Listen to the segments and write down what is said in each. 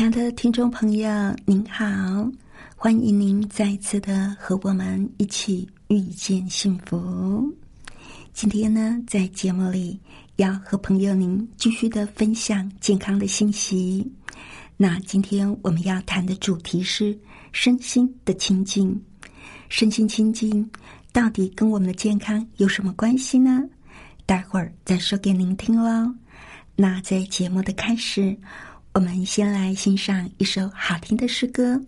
亲爱的听众朋友，您好，欢迎您再次的和我们一起遇见幸福。今天呢，在节目里要和朋友您继续的分享健康的信息。那今天我们要谈的主题是身心的清净。身心清净到底跟我们的健康有什么关系呢？待会儿再说给您听喽。那在节目的开始。我们先来欣赏一首好听的诗歌。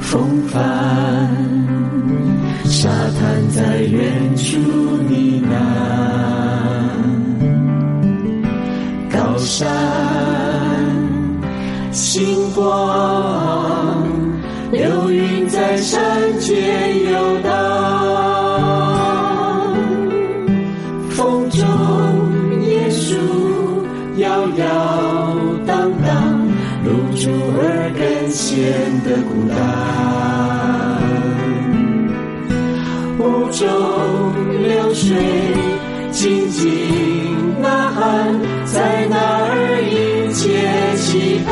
风帆，显得孤单，雾中流水静静呐喊，在那儿迎接期盼。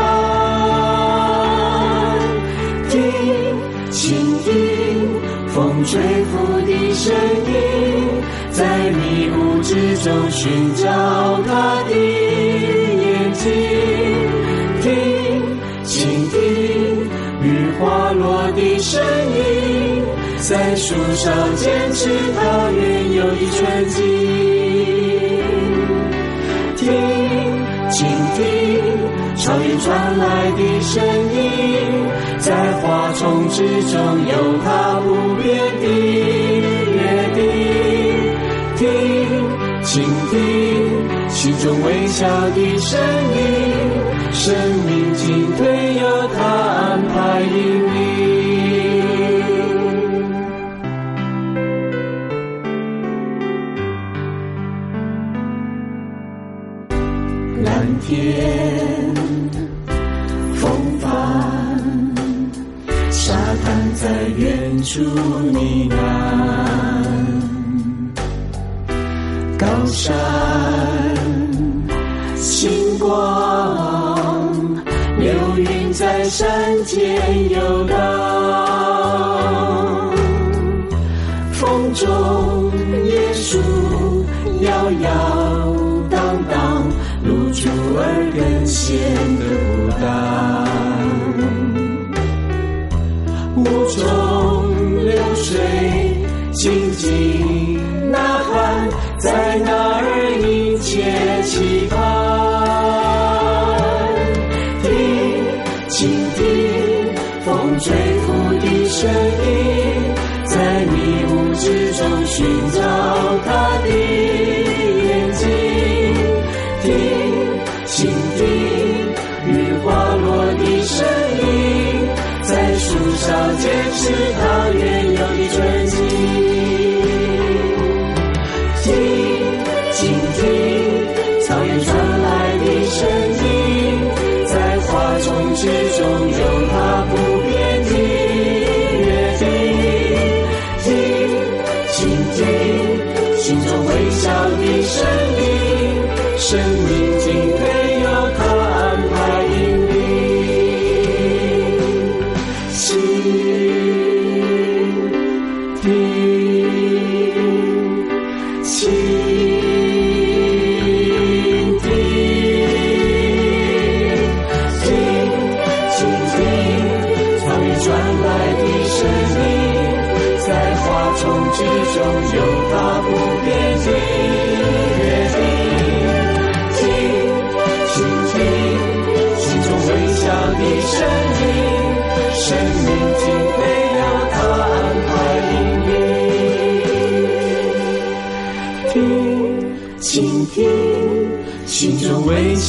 听，倾听风吹拂的声音，在迷雾之中寻找他的花落的声音，在树上坚持它原有的纯净。听，倾听草原传来的声音，在花丛之中有它不变的约定。听，倾听心中微笑的声音。生命进退有他安排引领，蓝天风帆，沙滩在远处呢喃，高山在山间游荡，风中椰树摇摇荡荡，露珠儿更显得孤单。雾中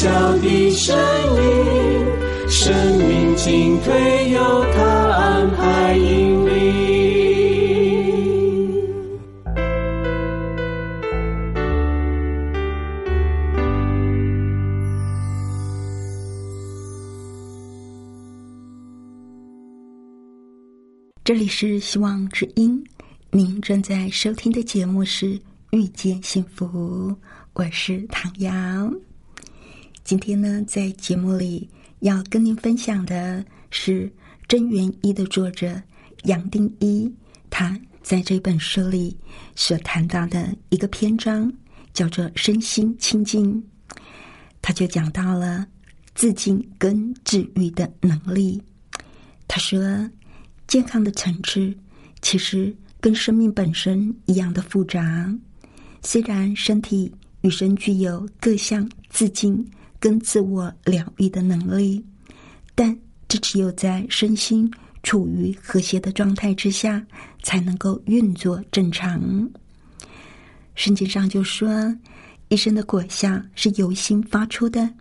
小的声音，生命进退有他安排引领。这里是希望之音，您正在收听的节目是《遇见幸福》，我是唐瑶。今天呢，在节目里要跟您分享的是《真元一》的作者杨定一，他在这本书里所谈到的一个篇章，叫做“身心清净”，他就讲到了自净跟治愈的能力。他说。健康的层次其实跟生命本身一样的复杂。虽然身体与生俱有各项自净跟自我疗愈的能力，但这只有在身心处于和谐的状态之下，才能够运作正常。圣经上就说，一生的果效是由心发出的，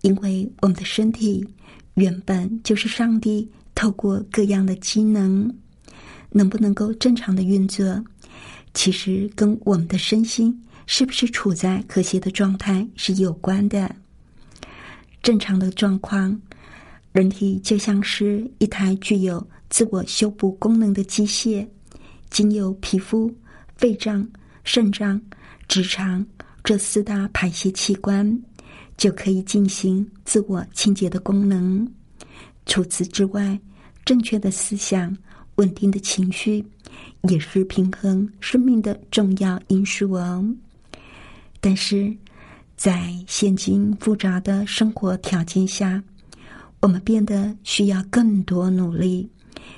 因为我们的身体原本就是上帝。透过各样的机能，能不能够正常的运作，其实跟我们的身心是不是处在和谐的状态是有关的。正常的状况，人体就像是一台具有自我修补功能的机械，仅有皮肤、肺脏、肾脏、直肠这四大排泄器官，就可以进行自我清洁的功能。除此之外，正确的思想、稳定的情绪，也是平衡生命的重要因素哦。但是，在现今复杂的生活条件下，我们变得需要更多努力，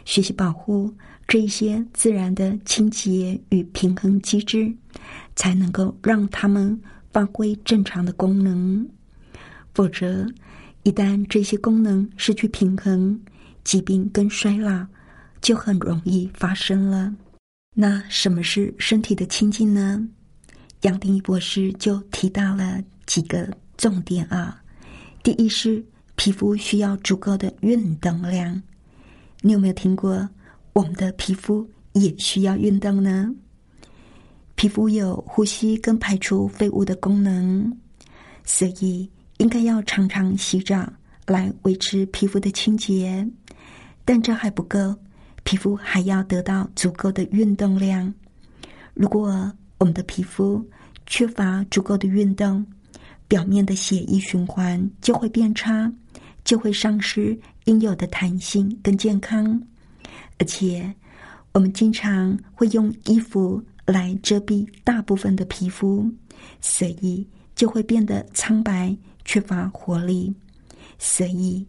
学习保护这些自然的清洁与平衡机制，才能够让他们发挥正常的功能。否则，一旦这些功能失去平衡，疾病跟衰老就很容易发生了。那什么是身体的清净呢？杨定一博士就提到了几个重点啊。第一是皮肤需要足够的运动量。你有没有听过我们的皮肤也需要运动呢？皮肤有呼吸跟排出废物的功能，所以。应该要常常洗澡来维持皮肤的清洁，但这还不够，皮肤还要得到足够的运动量。如果我们的皮肤缺乏足够的运动，表面的血液循环就会变差，就会丧失应有的弹性跟健康。而且，我们经常会用衣服来遮蔽大部分的皮肤，所以就会变得苍白。缺乏活力，所以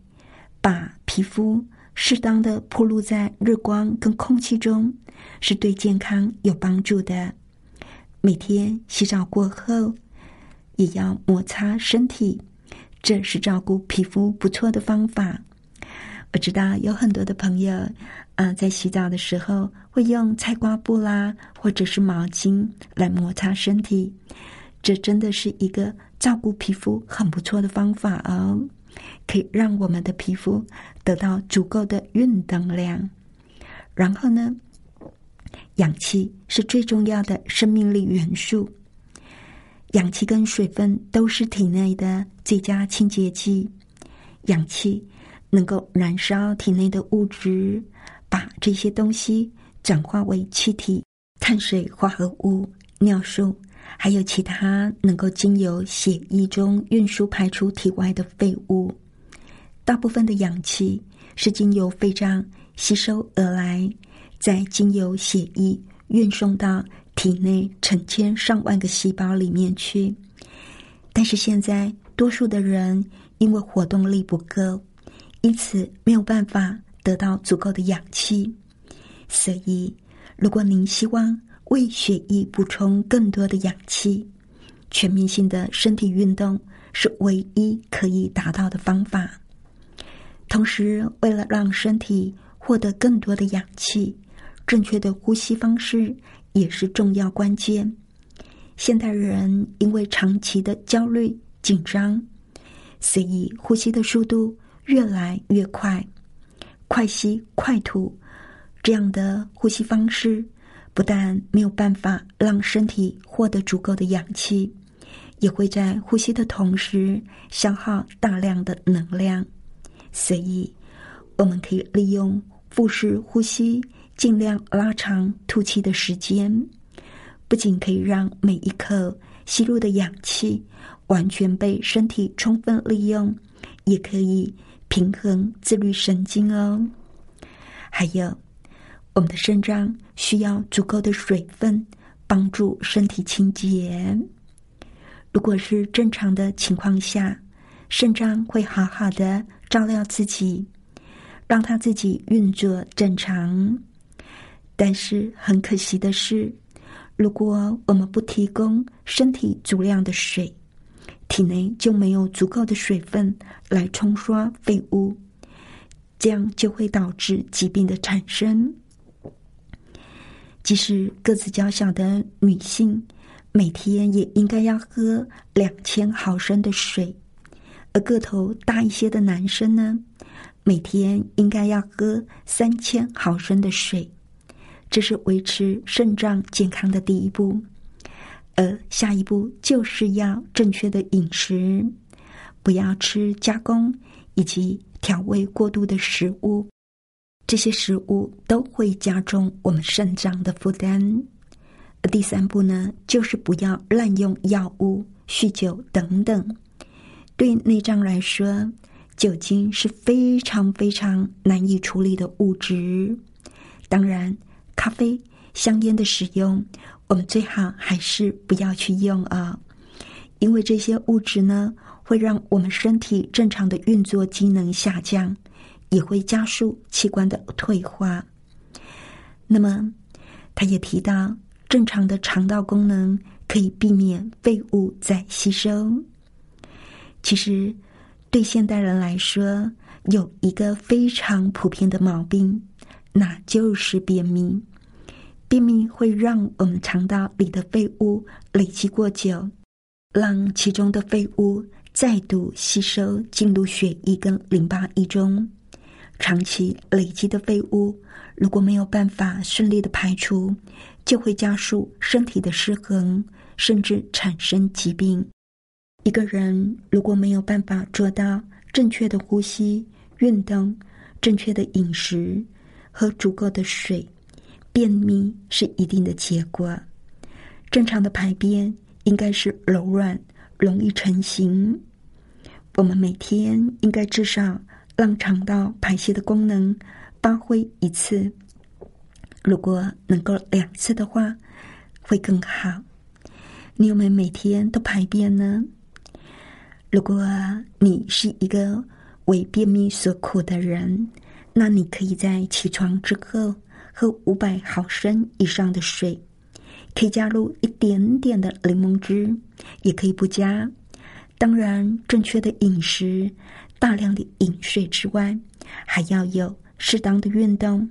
把皮肤适当的暴露在日光跟空气中，是对健康有帮助的。每天洗澡过后，也要摩擦身体，这是照顾皮肤不错的方法。我知道有很多的朋友，啊，在洗澡的时候会用菜瓜布啦，或者是毛巾来摩擦身体，这真的是一个。照顾皮肤很不错的方法哦，可以让我们的皮肤得到足够的运动量。然后呢，氧气是最重要的生命力元素，氧气跟水分都是体内的最佳清洁剂。氧气能够燃烧体内的物质，把这些东西转化为气体、碳水化合物、尿素。还有其他能够经由血液中运输排出体外的废物，大部分的氧气是经由肺脏吸收而来，再经由血液运送到体内成千上万个细胞里面去。但是现在多数的人因为活动力不够，因此没有办法得到足够的氧气。所以，如果您希望为血液补充更多的氧气。全面性的身体运动是唯一可以达到的方法。同时，为了让身体获得更多的氧气，正确的呼吸方式也是重要关键。现代人因为长期的焦虑紧张，所以呼吸的速度越来越快，快吸快吐，这样的呼吸方式。不但没有办法让身体获得足够的氧气，也会在呼吸的同时消耗大量的能量。所以，我们可以利用腹式呼吸，尽量拉长吐气的时间。不仅可以让每一刻吸入的氧气完全被身体充分利用，也可以平衡自律神经哦。还有。我们的肾脏需要足够的水分，帮助身体清洁。如果是正常的情况下，肾脏会好好的照料自己，让它自己运作正常。但是很可惜的是，如果我们不提供身体足量的水，体内就没有足够的水分来冲刷废物，这样就会导致疾病的产生。即使个子较小的女性，每天也应该要喝两千毫升的水；而个头大一些的男生呢，每天应该要喝三千毫升的水。这是维持肾脏健康的第一步，而下一步就是要正确的饮食，不要吃加工以及调味过度的食物。这些食物都会加重我们肾脏的负担。而第三步呢，就是不要滥用药物、酗酒等等。对内脏来说，酒精是非常非常难以处理的物质。当然，咖啡、香烟的使用，我们最好还是不要去用啊，因为这些物质呢，会让我们身体正常的运作机能下降。也会加速器官的退化。那么，他也提到，正常的肠道功能可以避免废物再吸收。其实，对现代人来说，有一个非常普遍的毛病，那就是便秘。便秘会让我们肠道里的废物累积过久，让其中的废物再度吸收进入血液跟淋巴液中。长期累积的废物，如果没有办法顺利的排出，就会加速身体的失衡，甚至产生疾病。一个人如果没有办法做到正确的呼吸、运动、正确的饮食喝足够的水，便秘是一定的结果。正常的排便应该是柔软、容易成型。我们每天应该至少。让肠道排泄的功能发挥一次，如果能够两次的话，会更好。你有没有每天都排便呢？如果你是一个为便秘所苦的人，那你可以在起床之后喝五百毫升以上的水，可以加入一点点的柠檬汁，也可以不加。当然，正确的饮食。大量的饮水之外，还要有适当的运动，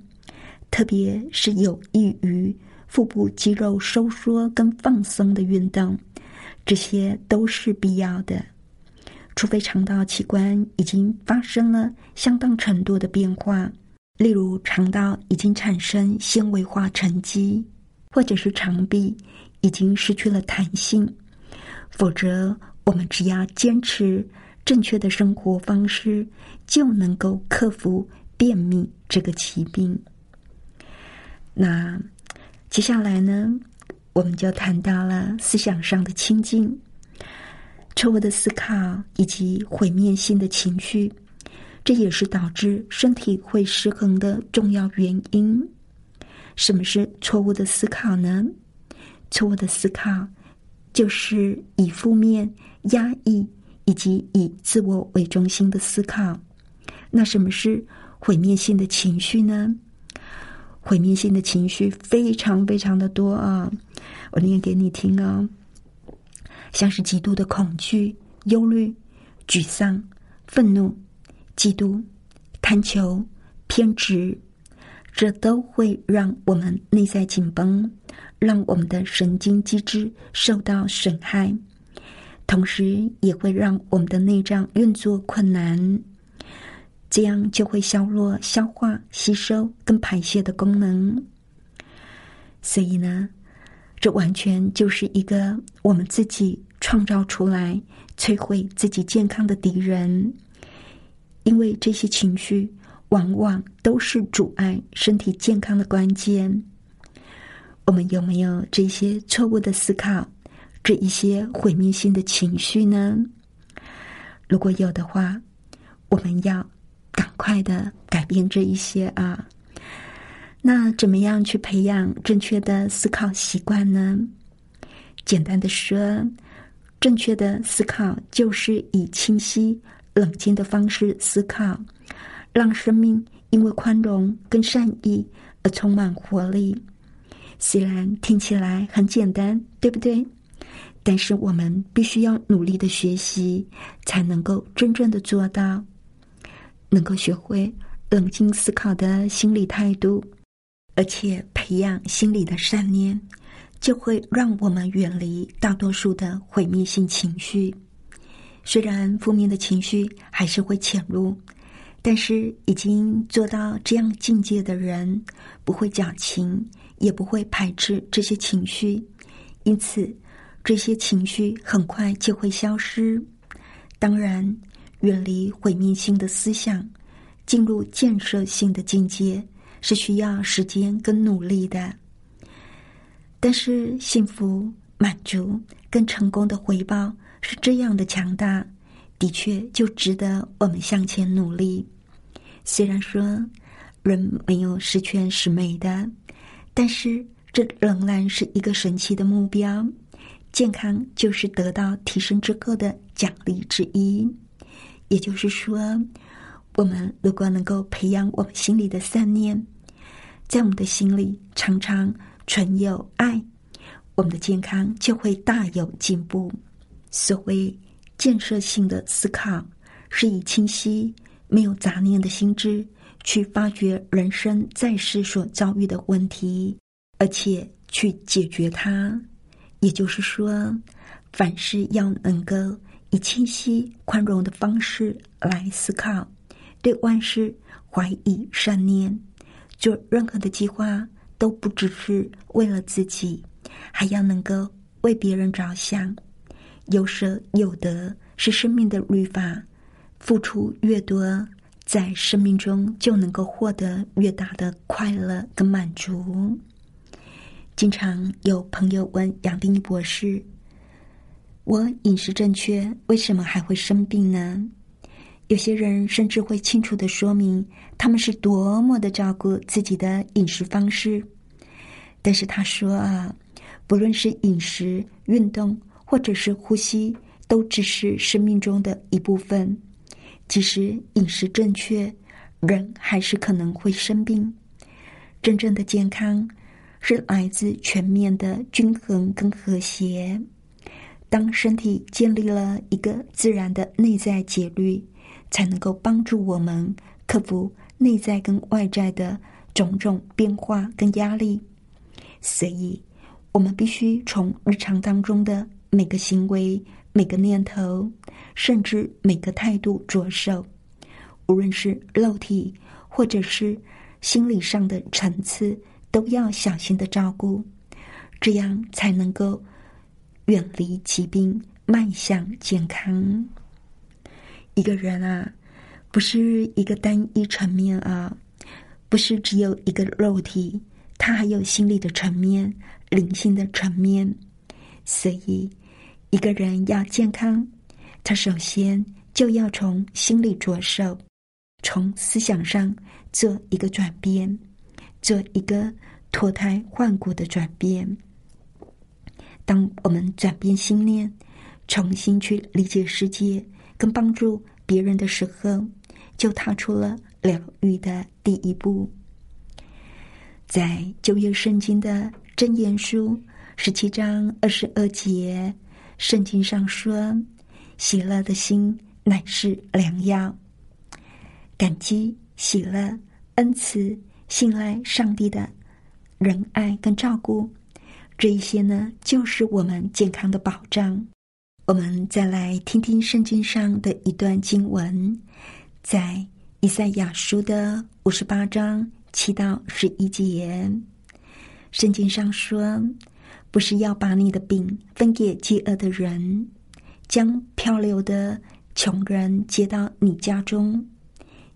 特别是有益于腹部肌肉收缩跟放松的运动，这些都是必要的。除非肠道器官已经发生了相当程度的变化，例如肠道已经产生纤维化沉积，或者是肠壁已经失去了弹性，否则我们只要坚持。正确的生活方式就能够克服便秘这个疾病。那接下来呢，我们就谈到了思想上的清净、错误的思考以及毁灭性的情绪，这也是导致身体会失衡的重要原因。什么是错误的思考呢？错误的思考就是以负面压抑。以及以自我为中心的思考，那什么是毁灭性的情绪呢？毁灭性的情绪非常非常的多啊！我念给你听哦，像是极度的恐惧、忧虑、沮丧、愤怒、嫉妒、贪求、偏执，这都会让我们内在紧绷，让我们的神经机制受到损害，同时也会让我们的内脏运作困难。这样就会削弱消化、吸收跟排泄的功能。所以呢，这完全就是一个我们自己创造出来、摧毁自己健康的敌人。因为这些情绪往往都是阻碍身体健康的关键。我们有没有这些错误的思考、这一些毁灭性的情绪呢？如果有的话，我们要。赶快的改变这一些啊！那怎么样去培养正确的思考习惯呢？简单的说，正确的思考就是以清晰、冷静的方式思考，让生命因为宽容跟善意而充满活力。虽然听起来很简单，对不对？但是我们必须要努力的学习，才能够真正的做到。能够学会冷静思考的心理态度，而且培养心理的善念，就会让我们远离大多数的毁灭性情绪。虽然负面的情绪还是会潜入，但是已经做到这样境界的人，不会矫情，也不会排斥这些情绪，因此这些情绪很快就会消失。当然。远离毁灭性的思想，进入建设性的境界，是需要时间跟努力的。但是，幸福、满足跟成功的回报是这样的强大，的确就值得我们向前努力。虽然说人没有十全十美的，但是这仍然是一个神奇的目标。健康就是得到提升之后的奖励之一。也就是说，我们如果能够培养我们心里的善念，在我们的心里常常存有爱，我们的健康就会大有进步。所谓建设性的思考，是以清晰、没有杂念的心智去发掘人生在世所遭遇的问题，而且去解决它。也就是说，凡事要能够。以清晰、宽容的方式来思考，对万事怀以善念，做任何的计划都不只是为了自己，还要能够为别人着想。有舍有得是生命的律法，付出越多，在生命中就能够获得越大的快乐跟满足。经常有朋友问杨定一博士。我饮食正确，为什么还会生病呢？有些人甚至会清楚的说明他们是多么的照顾自己的饮食方式，但是他说啊，不论是饮食、运动或者是呼吸，都只是生命中的一部分。即使饮食正确，人还是可能会生病。真正的健康是来自全面的均衡跟和谐。当身体建立了一个自然的内在节律，才能够帮助我们克服内在跟外在的种种变化跟压力。所以，我们必须从日常当中的每个行为、每个念头，甚至每个态度着手，无论是肉体或者是心理上的层次，都要小心的照顾，这样才能够。远离疾病，迈向健康。一个人啊，不是一个单一层面啊，不是只有一个肉体，他还有心理的层面、灵性的层面。所以，一个人要健康，他首先就要从心理着手，从思想上做一个转变，做一个脱胎换骨的转变。当我们转变心念，重新去理解世界，跟帮助别人的时候，就踏出了疗愈的第一步。在旧约圣经的箴言书十七章二十二节，圣经上说：“喜乐的心乃是良药。”感激、喜乐、恩慈、信赖上帝的仁爱跟照顾，这一些呢，就是我们健康的保障。我们再来听听圣经上的一段经文，在以赛亚书的五十八章七到十一节，圣经上说：“不是要把你的饼分给饥饿的人，将漂流的穷人接到你家中，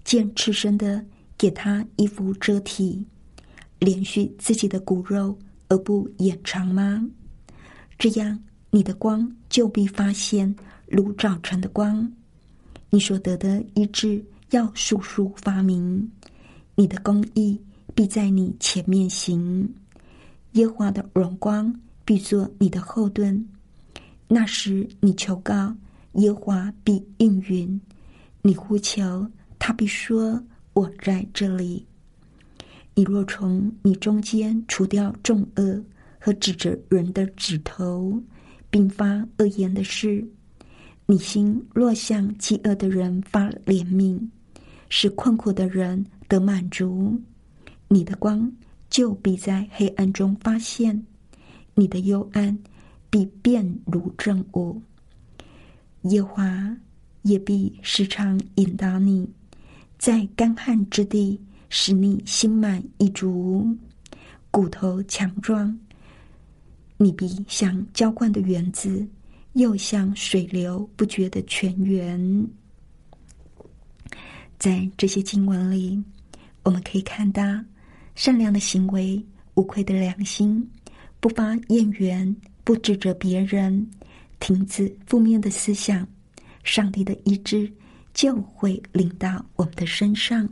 见赤身的给他衣服遮体，连续自己的骨肉而不掩藏吗？这样。”你的光就必发现如早晨的光，你所得的医治要速速发明，你的公义必在你前面行，耶华的荣光必做你的后盾。那时你求告耶华必应允，你呼求他必说：“我在这里。”你若从你中间除掉重恶和指着人的指头。并发恶言的事，你心若向饥饿的人发怜悯，使困苦的人得满足，你的光就必在黑暗中发现，你的幽暗必变如正午。耶华也必时常引导你，在干旱之地使你心满意足，骨头强壮。你必像浇灌的园子，又像水流不绝的泉源。在这些经文里，我们可以看到善良的行为、无愧的良心、不发怨言、不指责别人、停止负面的思想，上帝的医治就会临到我们的身上。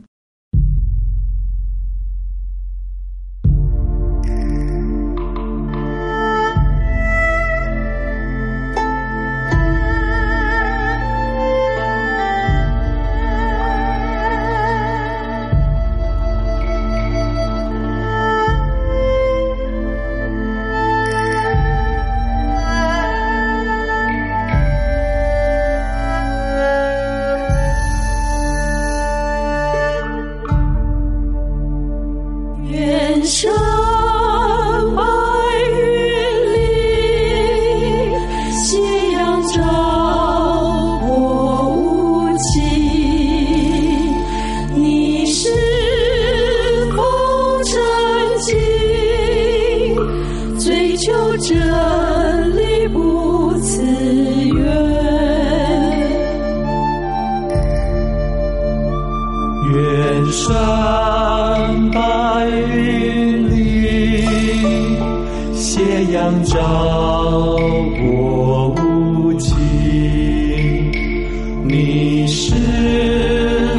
远山白云里斜阳照我无情你是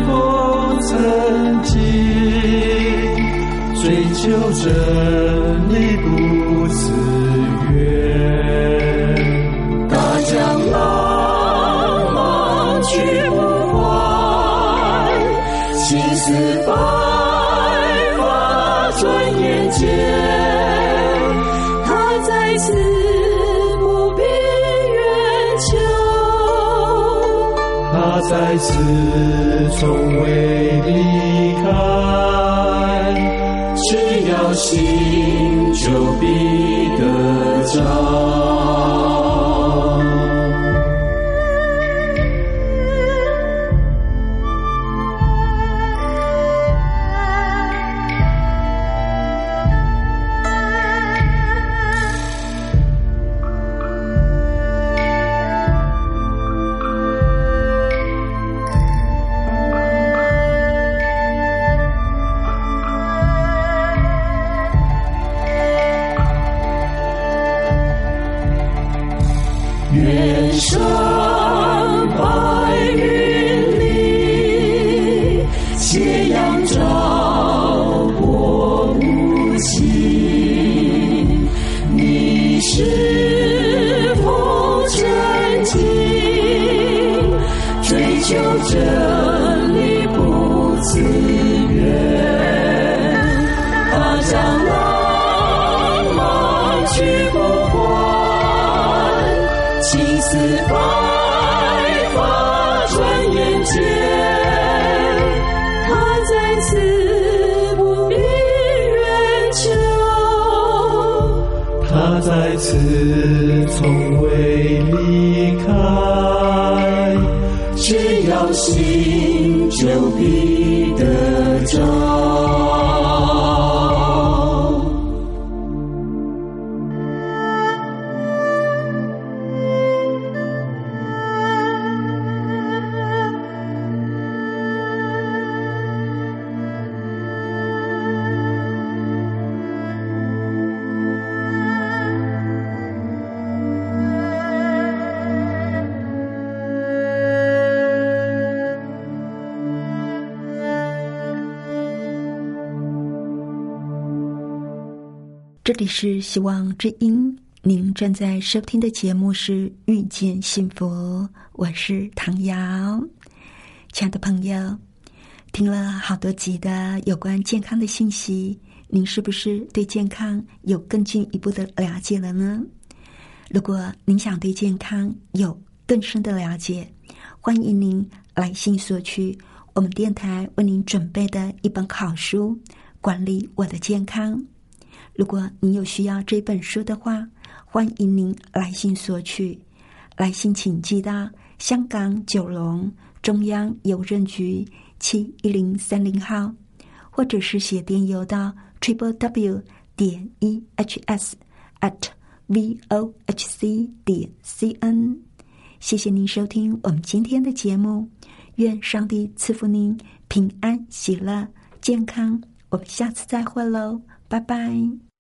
否曾经追求着再次从未离开，只要心就必得着。白发转眼间，他在此不必远求，他在此从未离开，只要心就必得着。这里是希望之音，您正在收听的节目是《遇见幸福》，我是唐瑶。亲爱的朋友，听了好多集的有关健康的信息，您是不是对健康有更进一步的了解了呢？如果您想对健康有更深的了解，欢迎您来信索取我们电台为您准备的一本好书《管理我的健康》。如果你有需要这本书的话，欢迎您来信索取。来信请寄到香港九龙中央邮政局七一零三零号，或者是写电邮到 triple w 点 e h s at v o h c 点 c n。谢谢您收听我们今天的节目，愿上帝赐福您平安、喜乐、健康。我们下次再会喽。拜拜。